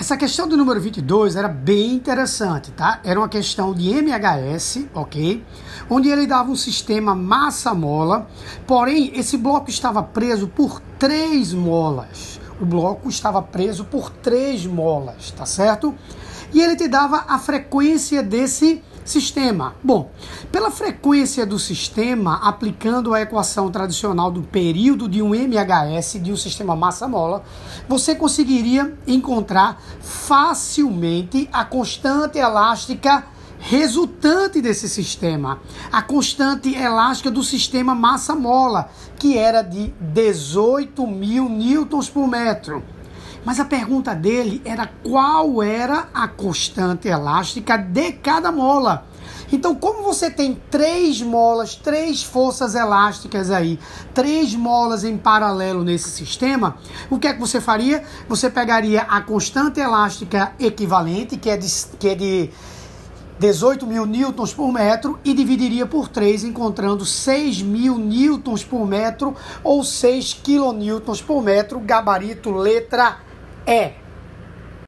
Essa questão do número 22 era bem interessante, tá? Era uma questão de MHS, ok? Onde ele dava um sistema massa-mola, porém esse bloco estava preso por três molas. O bloco estava preso por três molas, tá certo? E ele te dava a frequência desse Sistema. Bom, pela frequência do sistema, aplicando a equação tradicional do período de um MHS, de um sistema massa-mola, você conseguiria encontrar facilmente a constante elástica resultante desse sistema, a constante elástica do sistema massa-mola, que era de 18 mil newtons por metro. Mas a pergunta dele era qual era a constante elástica de cada mola. Então, como você tem três molas, três forças elásticas aí, três molas em paralelo nesse sistema, o que é que você faria? Você pegaria a constante elástica equivalente, que é de, que é de 18 mil newtons por metro e dividiria por 3, encontrando 6 mil newtons por metro ou 6 kilonewtons por metro, gabarito letra é.